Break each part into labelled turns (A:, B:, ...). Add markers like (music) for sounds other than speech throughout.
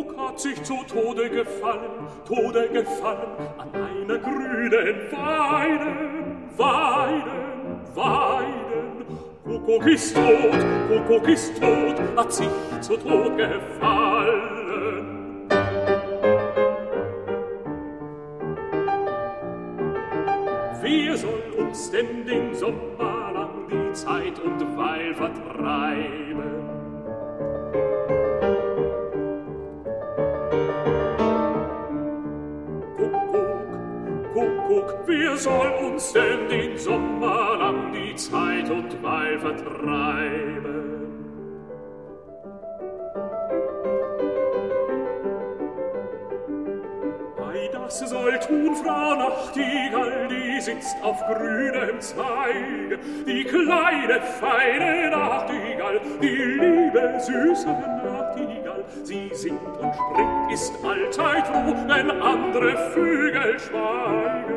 A: Kuckuck hat sich zu Tode gefallen, Tode gefallen an einer grünen Weide, Weide, Weide. Kuckuck ist tot, Kuckuck ist tot, hat sich zu Tod gefallen. Wer soll uns denn den Sommer lang die Zeit und Weil vertreiben? Soll uns denn den Sommer lang die Zeit und Weil vertreiben? Ei, das soll tun Frau Nachtigall, die sitzt auf grünem Zweige, die kleine, feine Nachtigall, die liebe, süße Nachtigall. Sie singt und springt, ist allzeit froh, wenn andere Vögel schweigen.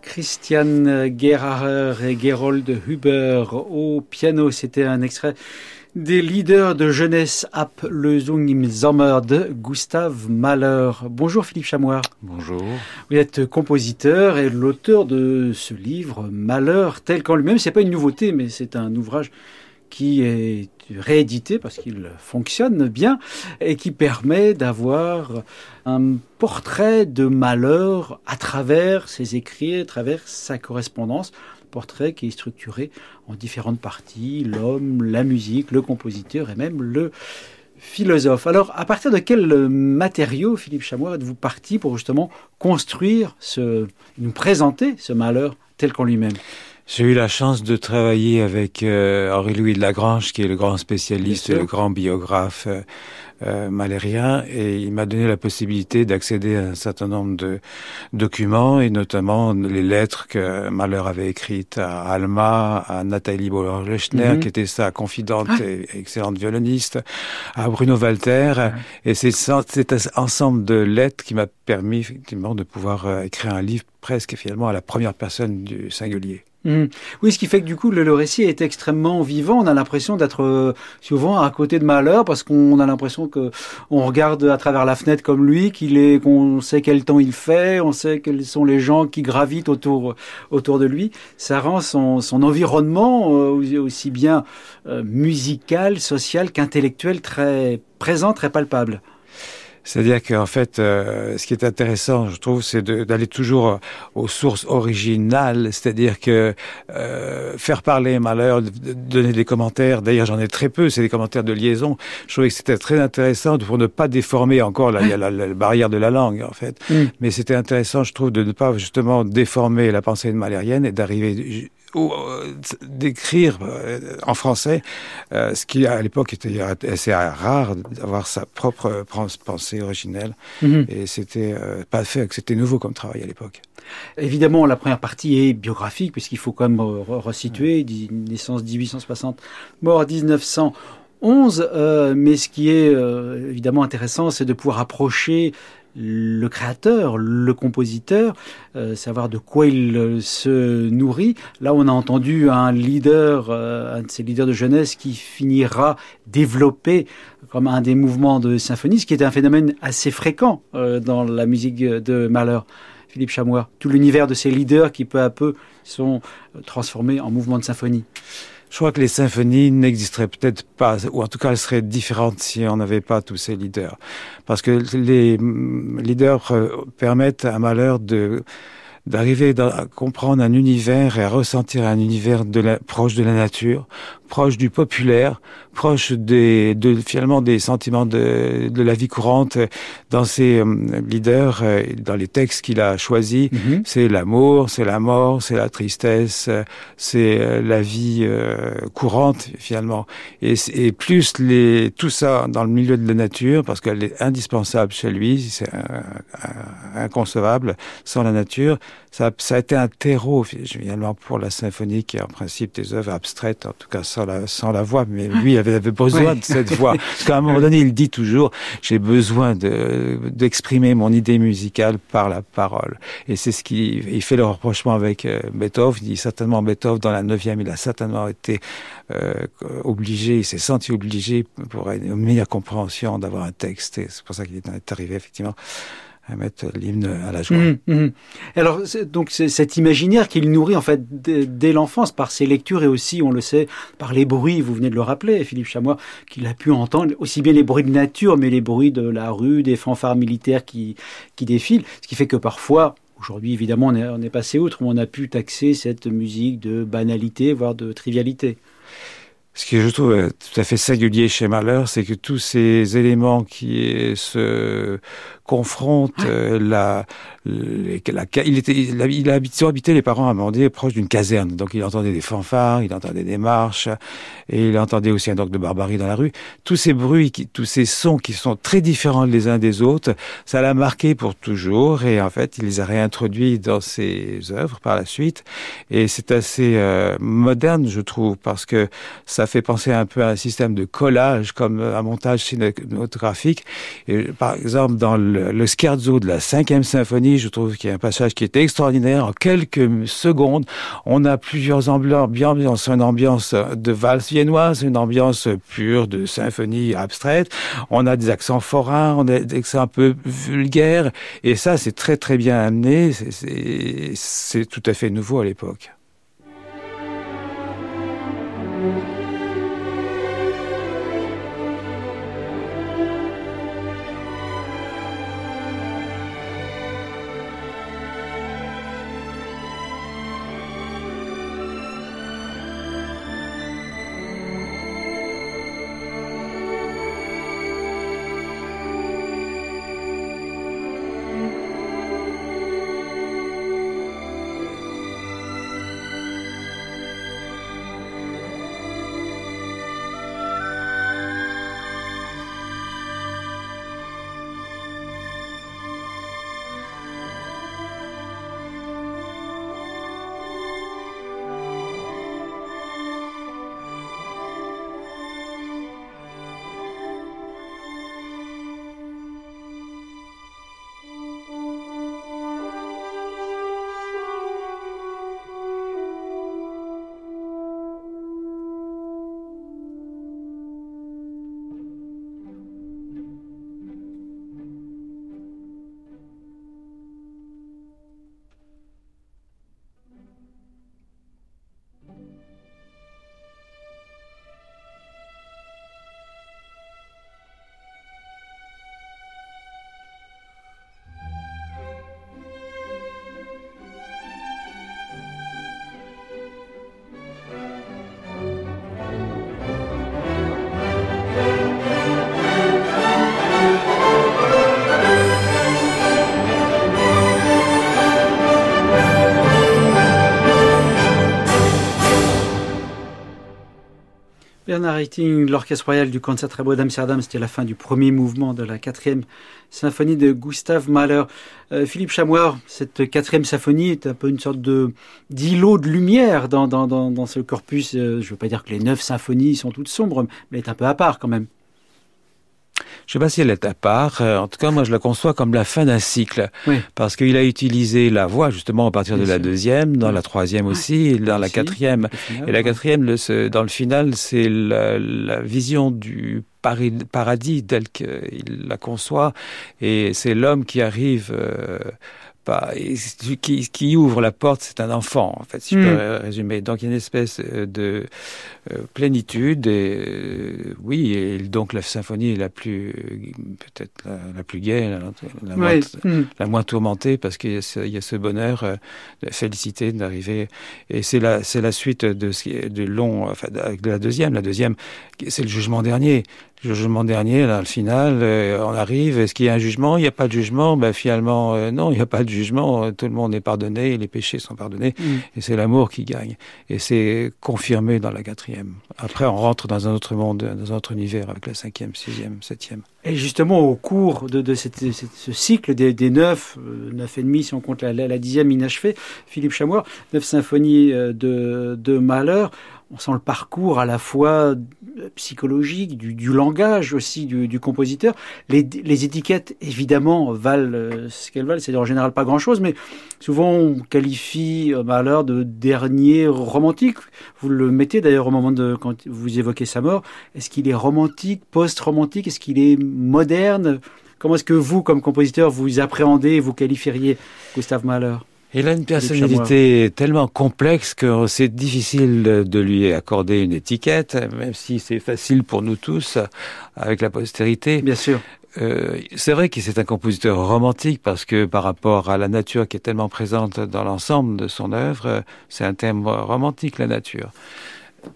B: Christian Gerhaher et Gerold Huber au piano. C'était un extrait des leaders de jeunesse Ab Lösung im Sommer de Gustave Mahler. Bonjour Philippe Chamois.
C: Bonjour.
B: Vous êtes compositeur et l'auteur de ce livre Mahler tel qu'en lui-même. C'est pas une nouveauté, mais c'est un ouvrage qui est réédité parce qu'il fonctionne bien et qui permet d'avoir un portrait de malheur à travers ses écrits, à travers sa correspondance. Qui est structuré en différentes parties, l'homme, la musique, le compositeur et même le philosophe. Alors, à partir de quel matériau, Philippe Chamois, êtes-vous parti pour justement construire ce, nous présenter ce malheur tel qu'en lui-même?
C: J'ai eu la chance de travailler avec euh, Henri-Louis de Lagrange, qui est le grand spécialiste et le grand biographe euh, euh, malérien, et il m'a donné la possibilité d'accéder à un certain nombre de documents, et notamment les lettres que Mahler avait écrites à Alma, à Nathalie Boller-Lechner, mm -hmm. qui était sa confidente ah. et excellente violoniste, à Bruno Walter, ah. et c'est cet ensemble de lettres qui m'a permis effectivement de pouvoir écrire un livre presque finalement à la première personne du singulier.
B: Mmh. Oui, ce qui fait que du coup le, récit est extrêmement vivant. On a l'impression d'être euh, souvent à côté de Malheur parce qu'on a l'impression que on regarde à travers la fenêtre comme lui, qu'il est, qu'on sait quel temps il fait, on sait quels sont les gens qui gravitent autour autour de lui. Ça rend son, son environnement euh, aussi bien euh, musical, social qu'intellectuel très présent, très palpable.
C: C'est-à-dire qu'en fait, euh, ce qui est intéressant, je trouve, c'est d'aller toujours aux sources originales, c'est-à-dire que euh, faire parler Malheur, donner des commentaires, d'ailleurs j'en ai très peu, c'est des commentaires de liaison, je trouvais que c'était très intéressant pour ne pas déformer encore, là, il y a la, la, barrière de la langue en fait, mm. mais c'était intéressant, je trouve, de ne pas justement déformer la pensée de malérienne et d'arriver euh, d'écrire euh, en français, euh, ce qui à l'époque était assez rare d'avoir sa propre pensée originelle. Mm -hmm. Et c'était pas fait, c'était nouveau comme travail à l'époque.
B: Évidemment, la première partie est biographique, puisqu'il faut quand même resituer, naissance 1860, mort 1911. Euh, mais ce qui est euh, évidemment intéressant, c'est de pouvoir approcher le créateur, le compositeur, euh, savoir de quoi il euh, se nourrit. Là, on a entendu un leader, euh, un de ces leaders de jeunesse qui finira développer comme un des mouvements de symphonie, ce qui est un phénomène assez fréquent dans la musique de Mahler. Philippe Chamois, tout l'univers de ces leaders qui peu à peu sont transformés en mouvements de symphonie.
C: Je crois que les symphonies n'existeraient peut-être pas, ou en tout cas elles seraient différentes si on n'avait pas tous ces leaders. Parce que les leaders permettent à Malheur de d'arriver à comprendre un univers et à ressentir un univers proche de la nature proche du populaire, proche des, de, finalement des sentiments de, de la vie courante dans ses euh, leaders, euh, dans les textes qu'il a choisis.
B: Mhm.
C: C'est l'amour, c'est la mort, c'est la tristesse, c'est euh, la vie euh, courante finalement. Et, et plus les, tout ça dans le milieu de la nature, parce qu'elle est indispensable chez lui, c'est inconcevable sans la nature. Ça, ça a été un terreau finalement pour la symphonie qui est en principe des œuvres abstraites, en tout cas sans la, sans la voix. Mais lui il avait, avait besoin
B: Oui.
C: de cette voix. (laughs) Parce qu'à un moment donné, il dit toujours, j'ai besoin de, d'exprimer mon idée musicale par la parole. Et c'est ce qui, il fait le rapprochement avec euh, Beethoven. Il dit certainement Beethoven dans la neuvième, il a certainement été euh, obligé, il s'est senti obligé pour une meilleure compréhension d'avoir un texte. Et c'est pour ça qu'il est arrivé effectivement à mettre l'hymne à la joie.
B: Mhm, mhm. Alors, donc, cet imaginaire qu'il nourrit, en fait, dès, l'enfance, par ses lectures et aussi, on le sait, par les bruits, vous venez de le rappeler, Philippe Chamois, qu'il a pu entendre aussi bien les bruits de nature, mais les bruits de la rue, des fanfares militaires qui, qui défilent. Ce qui fait que parfois, aujourd'hui, évidemment, on est, on est passé outre, on a pu taxer cette musique de banalité, voire de trivialité.
C: Ce qui je trouve tout à fait singulier chez Mahler, c'est que tous ces éléments qui se confrontent, euh, la, les- la- il était, il a, il a habité, habité les parents à Mandé proche d'une caserne, donc il entendait des fanfares, il entendait des marches, et il entendait aussi un orgue de barbarie dans la rue. Tous ces bruits, qui, tous ces sons qui sont très différents les uns des autres, ça l'a marqué pour toujours, et en fait, il les a réintroduits dans ses œuvres par la suite, et c'est assez euh, moderne, je trouve, parce que ça fait penser un peu à un système de collage, comme un montage cinématographique. Et, par exemple, dans le, le scherzo de la cinquième symphonie, je trouve qu'il y a un passage qui est extraordinaire. En quelques secondes, on a plusieurs ambiances, une ambiance de valse viennoise, une ambiance pure de symphonie abstraite. On a des accents forains, on a des accents un peu vulgaires. Et ça, c'est très très bien amené. C'est tout à fait nouveau à l'époque.
B: Bernard Haitink, l'orchestre royal du Concertgebouw d'Amsterdam, c'était la fin du premier mouvement de la quatrième symphonie de Gustav Mahler. Euh, Philippe Chamois, cette quatrième symphonie est un peu une sorte de d'îlot de lumière dans, dans, dans, dans ce corpus. Euh, je ne veux pas dire que les neuf symphonies sont toutes sombres, mais est un peu à part quand même.
C: Je sais pas si elle est à part. Euh, En tout cas, moi, je la conçois comme la fin d'un cycle.
B: Oui.
C: Parce qu'il a utilisé la voix, justement, à partir de la deuxième, dans la troisième aussi, et dans la quatrième. Et la quatrième, le, dans le final, c'est la, la vision du paradis tel qu'il la conçoit. Et c'est l'homme qui arrive euh, pas. Et qui, qui ouvre la porte, c'est un enfant, en fait, si je peux hmm. résumer. Donc il y a une espèce de euh, plénitude et euh, oui, et donc la symphonie est la plus peut-être la, plus gaie, la, moins, hmm. la, moins, tourmentée parce qu'il y, y, a ce bonheur, euh, de félicité d'arriver. Et c'est la c'est la suite de ce de long, enfin de la deuxième, la deuxième, c'est le jugement dernier le jugement dernier, là, le final, euh, on arrive, est-ce qu'il y a un jugement? Il n'y a pas de jugement ben, Finalement, euh, non, il n'y a pas de jugement. Tout le monde est pardonné, les péchés sont pardonnés, mm. et c'est l'amour qui gagne. Et c'est confirmé dans la quatrième. Après, on rentre dans un autre monde, dans un autre univers avec la cinquième, sixième, septième.
B: Et justement, au cours de, de cette, ce cycle des, des neuf, euh, neuf et demi, si on compte la, la, dixième inachevée, Philippe Chamois, neuf symphonies de, de Mahler, on sent le parcours à la fois psychologique, du, langage aussi du, compositeur. Les, les, étiquettes, évidemment, valent euh, ce qu'elles valent, c'est en général pas grand-chose, mais souvent on qualifie euh, Mahler de dernier romantique. Vous le mettez d'ailleurs au moment de quand vous évoquez sa mort. Est-ce qu'il est romantique, post-romantique? Est-ce qu'il est moderne? Comment est-ce que vous, comme compositeur, vous appréhendez, vous qualifieriez Gustave Mahler?
C: Il a une personnalité tellement complexe que c'est difficile de lui accorder une étiquette, même si c'est facile pour nous tous avec la postérité.
B: Bien sûr.
C: Euh, c'est vrai que c'est un compositeur romantique parce que par rapport à la nature qui est tellement présente dans l'ensemble de son œuvre, c'est un thème romantique, la nature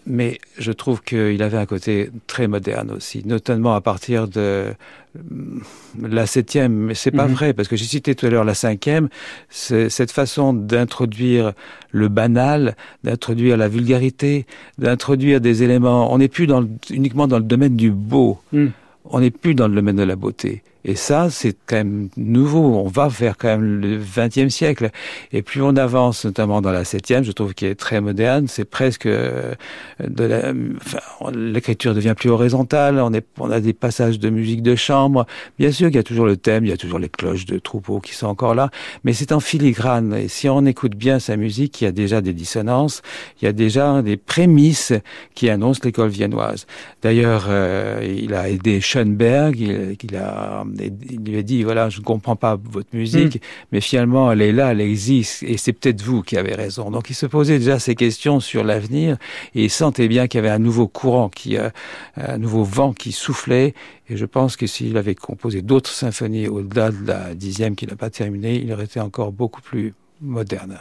C: mais je trouve qu'il avait un côté très moderne aussi, notamment à partir de mm, la septième, mais c'est pas mhm. vrai parce que j'ai cité tout à l'heure la cinquième, c'est cette façon d'introduire le banal, d'introduire la vulgarité, d'introduire des éléments. On n'est plus dans, uniquement dans le domaine du beau, mm. on n'est plus dans le domaine de la beauté. Et ça, c'est quand même nouveau. On va vers quand même le XXe siècle. Et plus on avance, notamment dans la septième, je trouve qu'il est très moderne. C'est presque euh, de la, enfin, l'écriture devient plus horizontale. On, est, on a des passages de musique de chambre. Bien sûr qu'il y a toujours le thème, il y a toujours les cloches de troupeau qui sont encore là, mais c'est en filigrane. Et si on écoute bien sa musique, il y a déjà des dissonances, il y a déjà des prémices qui annoncent l'école viennoise. D'ailleurs, euh, il a aidé Schoenberg, il, il a il lui a dit voilà, je ne comprends pas votre musique, mm. mais finalement elle est là, elle existe, et c'est peut-être vous qui avez raison. Donc il se posait déjà ces questions sur l'avenir, et il sentait bien qu'il y avait un nouveau courant, qui, euh, un nouveau vent qui soufflait. Et je pense que s'il avait composé d'autres symphonies au-delà de la dixième qu'il n'a pas terminée, il aurait été encore beaucoup plus moderne.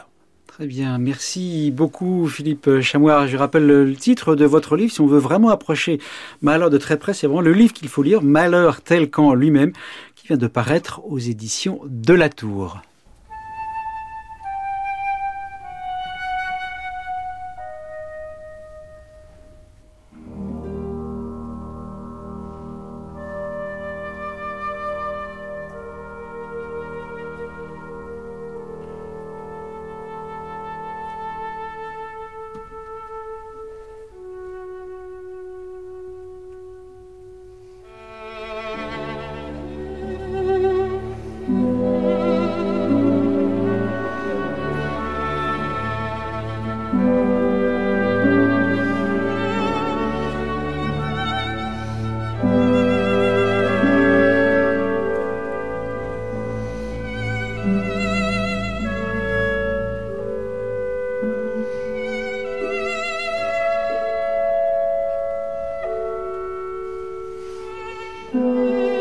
B: Très bien, merci beaucoup Philippe Chamois. Je rappelle le titre de votre livre, si on veut vraiment approcher Malheur de très près, c'est vraiment le livre qu'il faut lire, Malheur tel qu'en lui-même, qui vient de paraître aux éditions de la Tour. Música